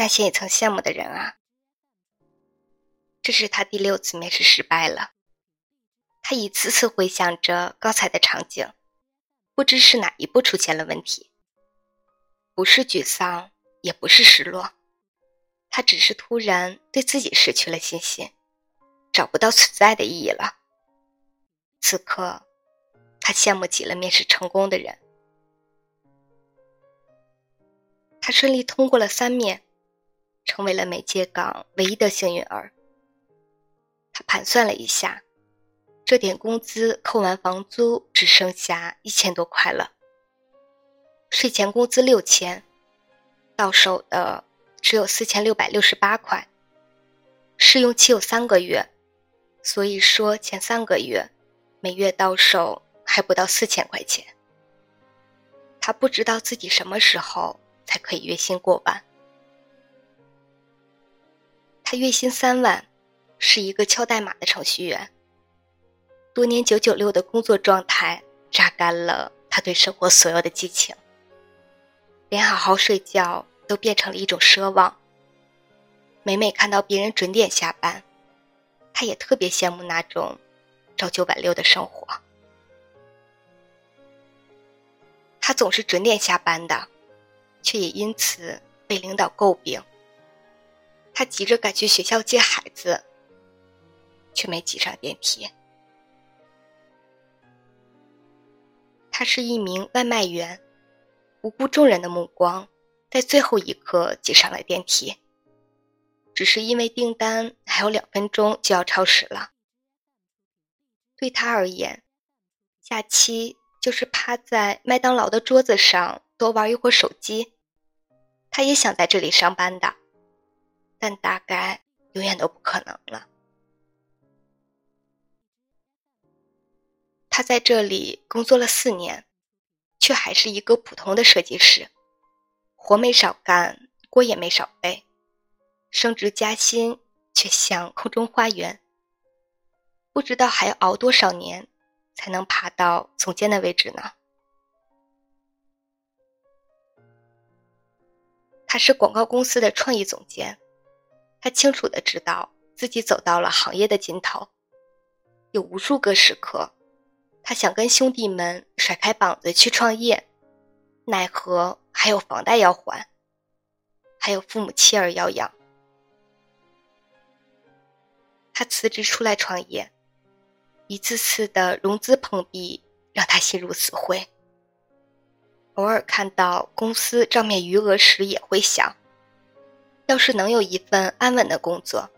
那些也曾羡慕的人啊。这是他第六次面试失败了。他一次次回想着刚才的场景，不知是哪一步出现了问题。不是沮丧，也不是失落，他只是突然对自己失去了信心，找不到存在的意义了。此刻，他羡慕极了面试成功的人。他顺利通过了三面，成为了美界港唯一的幸运儿。他盘算了一下，这点工资扣完房租，只剩下一千多块了。税前工资六千，到手的只有四千六百六十八块。试用期有三个月，所以说前三个月每月到手还不到四千块钱。他不知道自己什么时候。才可以月薪过万。他月薪三万，是一个敲代码的程序员。多年九九六的工作状态榨干了他对生活所有的激情，连好好睡觉都变成了一种奢望。每每看到别人准点下班，他也特别羡慕那种朝九晚六的生活。他总是准点下班的。却也因此被领导诟病。他急着赶去学校接孩子，却没挤上电梯。他是一名外卖员，不顾众人的目光，在最后一刻挤上了电梯。只是因为订单还有两分钟就要超时了。对他而言，假期就是趴在麦当劳的桌子上。多玩一会儿手机，他也想在这里上班的，但大概永远都不可能了。他在这里工作了四年，却还是一个普通的设计师，活没少干，锅也没少背，升职加薪却像空中花园，不知道还要熬多少年才能爬到总监的位置呢。他是广告公司的创意总监，他清楚的知道自己走到了行业的尽头，有无数个时刻，他想跟兄弟们甩开膀子去创业，奈何还有房贷要还，还有父母妻儿要养。他辞职出来创业，一次次的融资碰壁让他心如死灰。偶尔看到公司账面余额时，也会想，要是能有一份安稳的工作，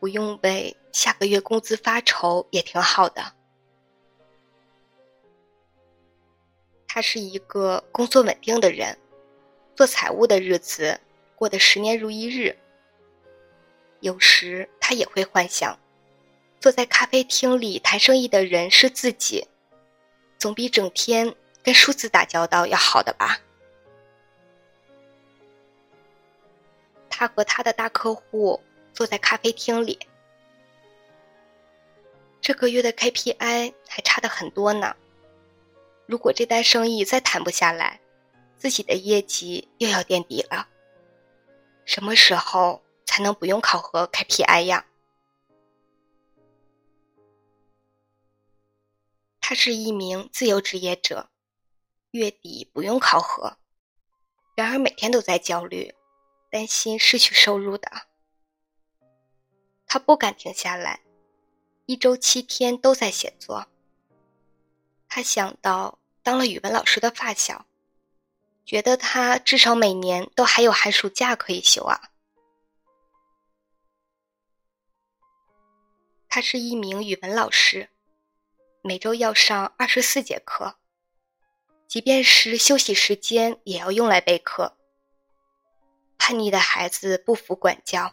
不用为下个月工资发愁，也挺好的。他是一个工作稳定的人，做财务的日子过得十年如一日。有时他也会幻想，坐在咖啡厅里谈生意的人是自己，总比整天。跟数字打交道要好的吧？他和他的大客户坐在咖啡厅里，这个月的 KPI 还差的很多呢。如果这单生意再谈不下来，自己的业绩又要垫底了。什么时候才能不用考核 KPI 呀？他是一名自由职业者。月底不用考核，然而每天都在焦虑，担心失去收入的。他不敢停下来，一周七天都在写作。他想到当了语文老师的发小，觉得他至少每年都还有寒暑假可以休啊。他是一名语文老师，每周要上二十四节课。即便是休息时间，也要用来备课。叛逆的孩子不服管教，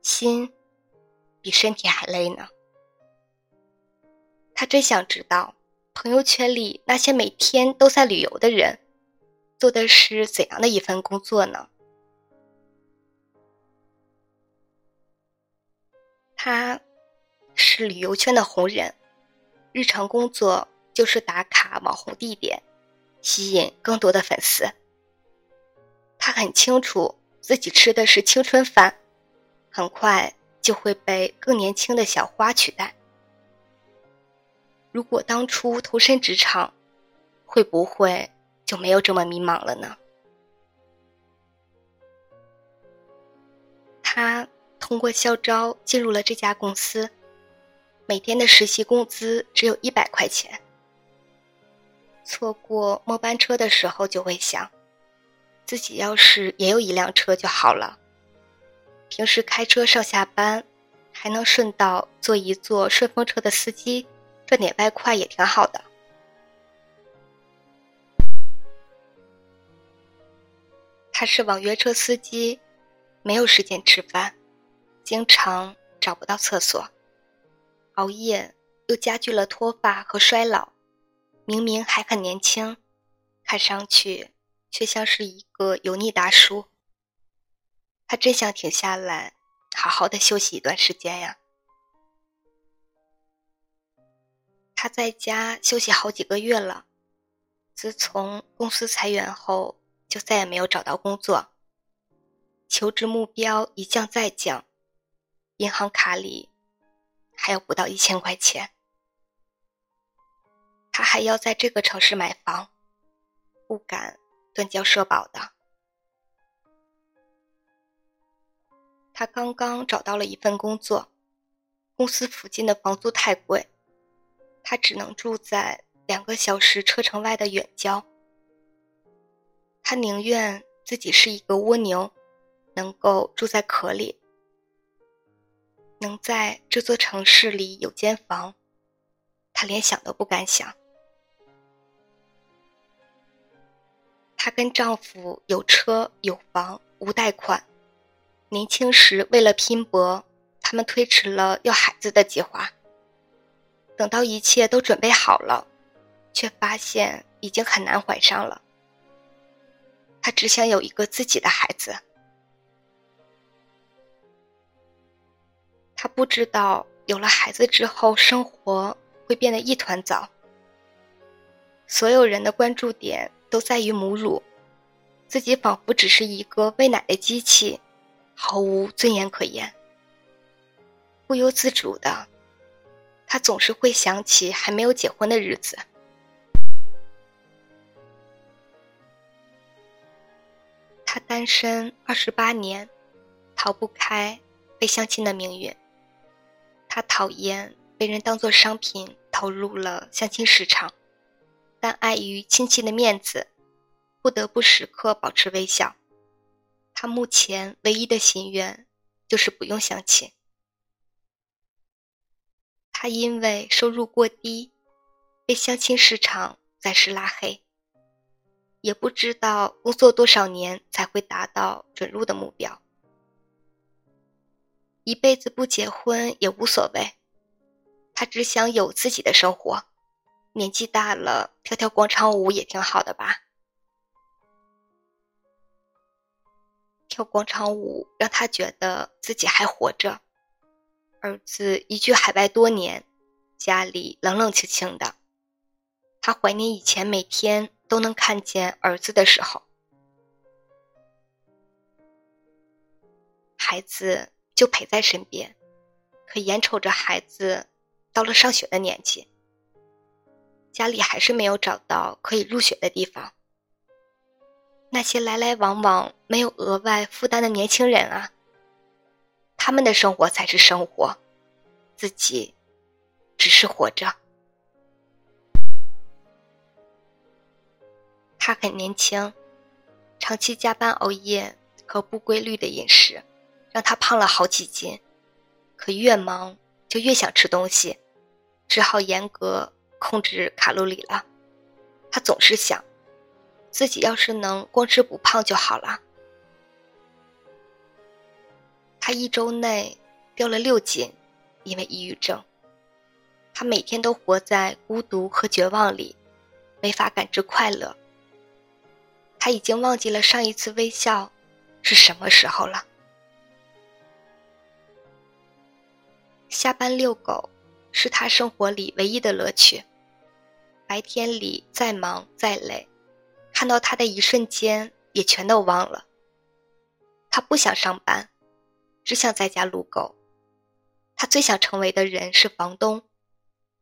心比身体还累呢。他真想知道，朋友圈里那些每天都在旅游的人，做的是怎样的一份工作呢？他是旅游圈的红人，日常工作就是打卡网红地点。吸引更多的粉丝。他很清楚自己吃的是青春饭，很快就会被更年轻的小花取代。如果当初投身职场，会不会就没有这么迷茫了呢？他通过校招进入了这家公司，每天的实习工资只有一百块钱。错过末班车的时候，就会想，自己要是也有一辆车就好了。平时开车上下班，还能顺道做一做顺风车的司机，赚点外快也挺好的。他是网约车司机，没有时间吃饭，经常找不到厕所，熬夜又加剧了脱发和衰老。明明还很年轻，看上去却像是一个油腻大叔。他真想停下来，好好的休息一段时间呀。他在家休息好几个月了，自从公司裁员后，就再也没有找到工作。求职目标一降再降，银行卡里还有不到一千块钱。他还要在这个城市买房，不敢断交社保的。他刚刚找到了一份工作，公司附近的房租太贵，他只能住在两个小时车程外的远郊。他宁愿自己是一个蜗牛，能够住在壳里，能在这座城市里有间房，他连想都不敢想。她跟丈夫有车有房无贷款，年轻时为了拼搏，他们推迟了要孩子的计划。等到一切都准备好了，却发现已经很难怀上了。她只想有一个自己的孩子。她不知道有了孩子之后，生活会变得一团糟。所有人的关注点。都在于母乳，自己仿佛只是一个喂奶的机器，毫无尊严可言。不由自主的，他总是会想起还没有结婚的日子。他单身二十八年，逃不开被相亲的命运。他讨厌被人当做商品投入了相亲市场。但碍于亲戚的面子，不得不时刻保持微笑。他目前唯一的心愿就是不用相亲。他因为收入过低，被相亲市场暂时拉黑，也不知道工作多少年才会达到准入的目标。一辈子不结婚也无所谓，他只想有自己的生活。年纪大了，跳跳广场舞也挺好的吧？跳广场舞让他觉得自己还活着。儿子移居海外多年，家里冷冷清清的，他怀念以前每天都能看见儿子的时候。孩子就陪在身边，可眼瞅着孩子到了上学的年纪。家里还是没有找到可以入学的地方。那些来来往往没有额外负担的年轻人啊，他们的生活才是生活，自己只是活着。他很年轻，长期加班熬夜和不规律的饮食，让他胖了好几斤。可越忙就越想吃东西，只好严格。控制卡路里了，他总是想，自己要是能光吃不胖就好了。他一周内掉了六斤，因为抑郁症。他每天都活在孤独和绝望里，没法感知快乐。他已经忘记了上一次微笑是什么时候了。下班遛狗。是他生活里唯一的乐趣。白天里再忙再累，看到他的一瞬间也全都忘了。他不想上班，只想在家撸狗。他最想成为的人是房东，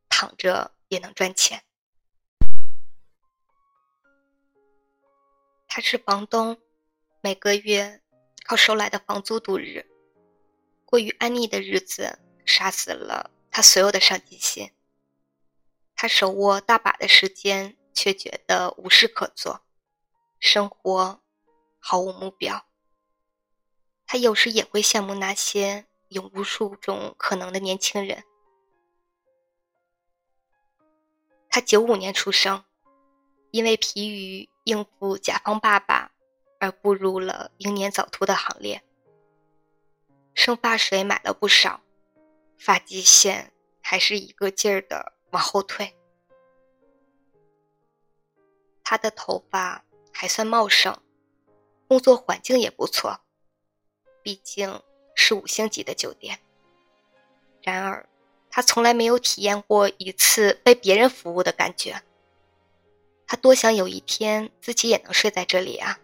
躺着也能赚钱。他是房东，每个月靠收来的房租度日，过于安逸的日子杀死了他所有的上进心。他手握大把的时间，却觉得无事可做，生活毫无目标。他有时也会羡慕那些有无数种可能的年轻人。他九五年出生，因为疲于应付甲方爸爸，而步入了英年早秃的行列。生发水买了不少，发际线还是一个劲儿的往后退。他的头发还算茂盛，工作环境也不错。毕竟是五星级的酒店。然而，他从来没有体验过一次被别人服务的感觉。他多想有一天自己也能睡在这里啊！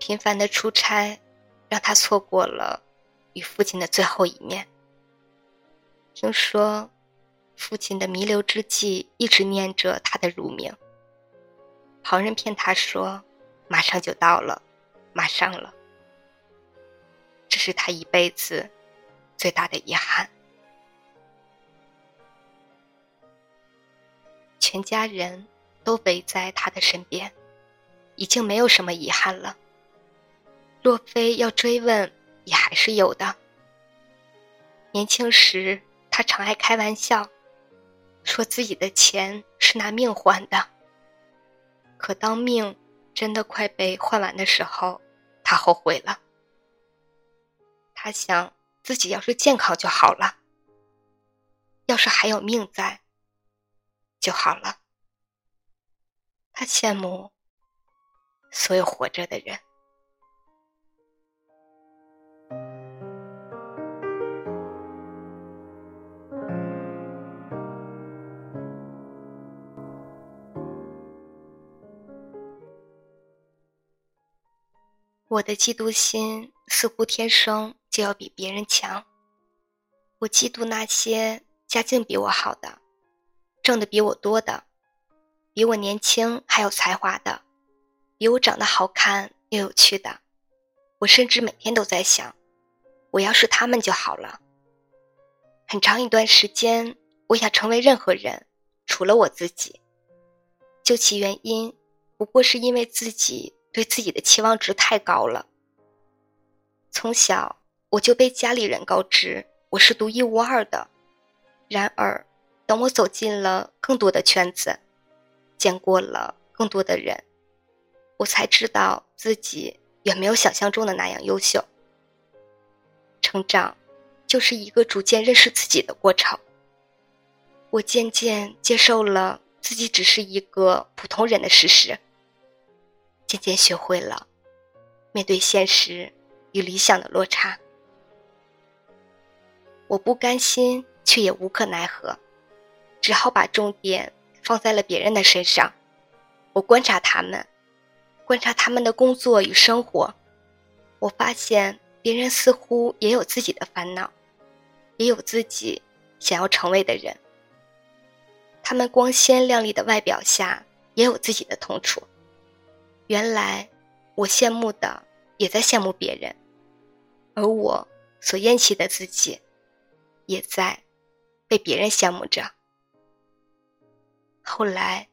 频繁的出差，让他错过了与父亲的最后一面。听说，父亲的弥留之际一直念着他的乳名。旁人骗他说。马上就到了，马上了。这是他一辈子最大的遗憾。全家人都围在他的身边，已经没有什么遗憾了。若非要追问，也还是有的。年轻时，他常爱开玩笑，说自己的钱是拿命换的。可当命……真的快被换完的时候，他后悔了。他想自己要是健康就好了，要是还有命在就好了。他羡慕所有活着的人。我的嫉妒心似乎天生就要比别人强。我嫉妒那些家境比我好的，挣得比我多的，比我年轻还有才华的，比我长得好看又有趣的。我甚至每天都在想，我要是他们就好了。很长一段时间，我想成为任何人，除了我自己。究其原因，不过是因为自己。对自己的期望值太高了。从小我就被家里人告知我是独一无二的。然而，等我走进了更多的圈子，见过了更多的人，我才知道自己远没有想象中的那样优秀。成长，就是一个逐渐认识自己的过程。我渐渐接受了自己只是一个普通人的事实。渐渐学会了面对现实与理想的落差，我不甘心，却也无可奈何，只好把重点放在了别人的身上。我观察他们，观察他们的工作与生活，我发现别人似乎也有自己的烦恼，也有自己想要成为的人。他们光鲜亮丽的外表下，也有自己的痛楚。原来，我羡慕的也在羡慕别人，而我所厌弃的自己，也在被别人羡慕着。后来，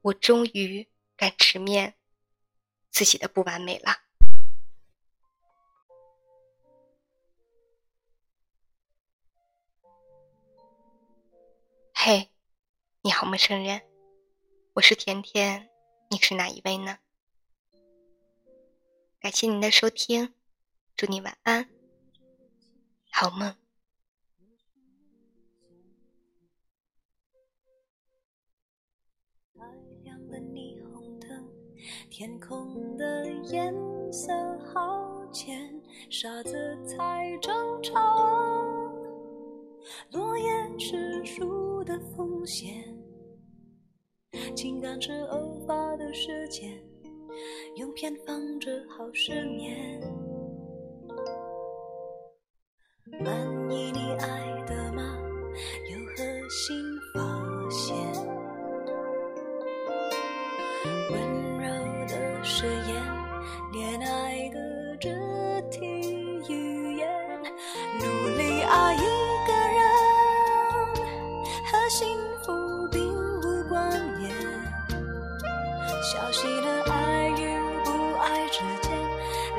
我终于敢直面自己的不完美了。嘿，你好，陌生人，我是甜甜。你是哪一位呢？感谢您的收听，祝你晚安，好梦。天空的颜色好浅，傻子才正常。落叶是树的风险。情感是偶发的事件，用偏方治好失眠。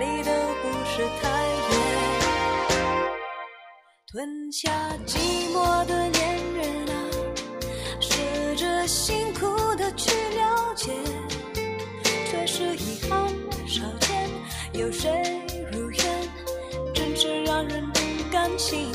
离得不是太远。吞下寂寞的恋人啊，试着辛苦的去了解，却是遗憾少见。有谁如愿，真是让人不甘心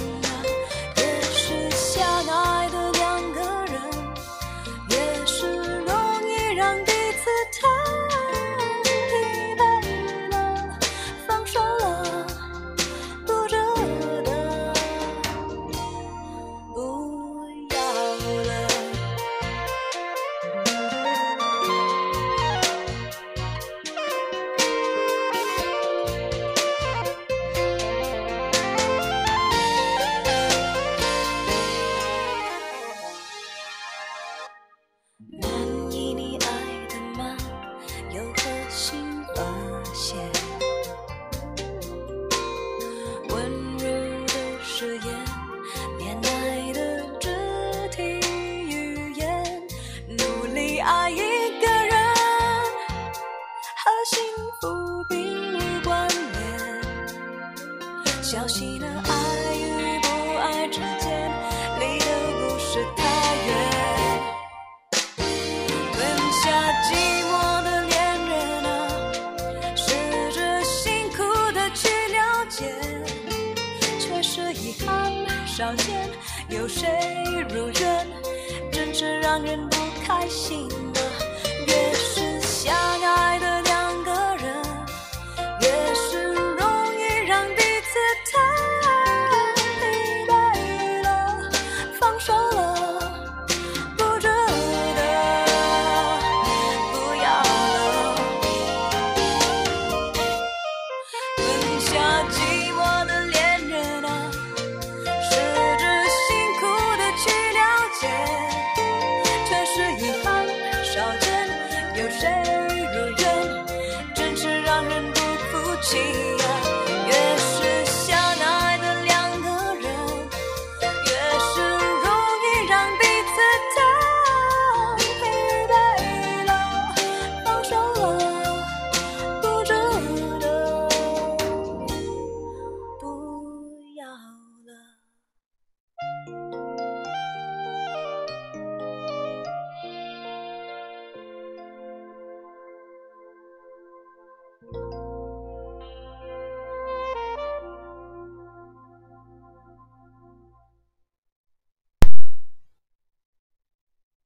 爱一个人，和幸福并无关联。小心的爱与不爱之间，离得不是太远。吞下寂寞的恋人啊，试着辛苦的去了解，却是遗憾少见。有谁如愿，真是让人心！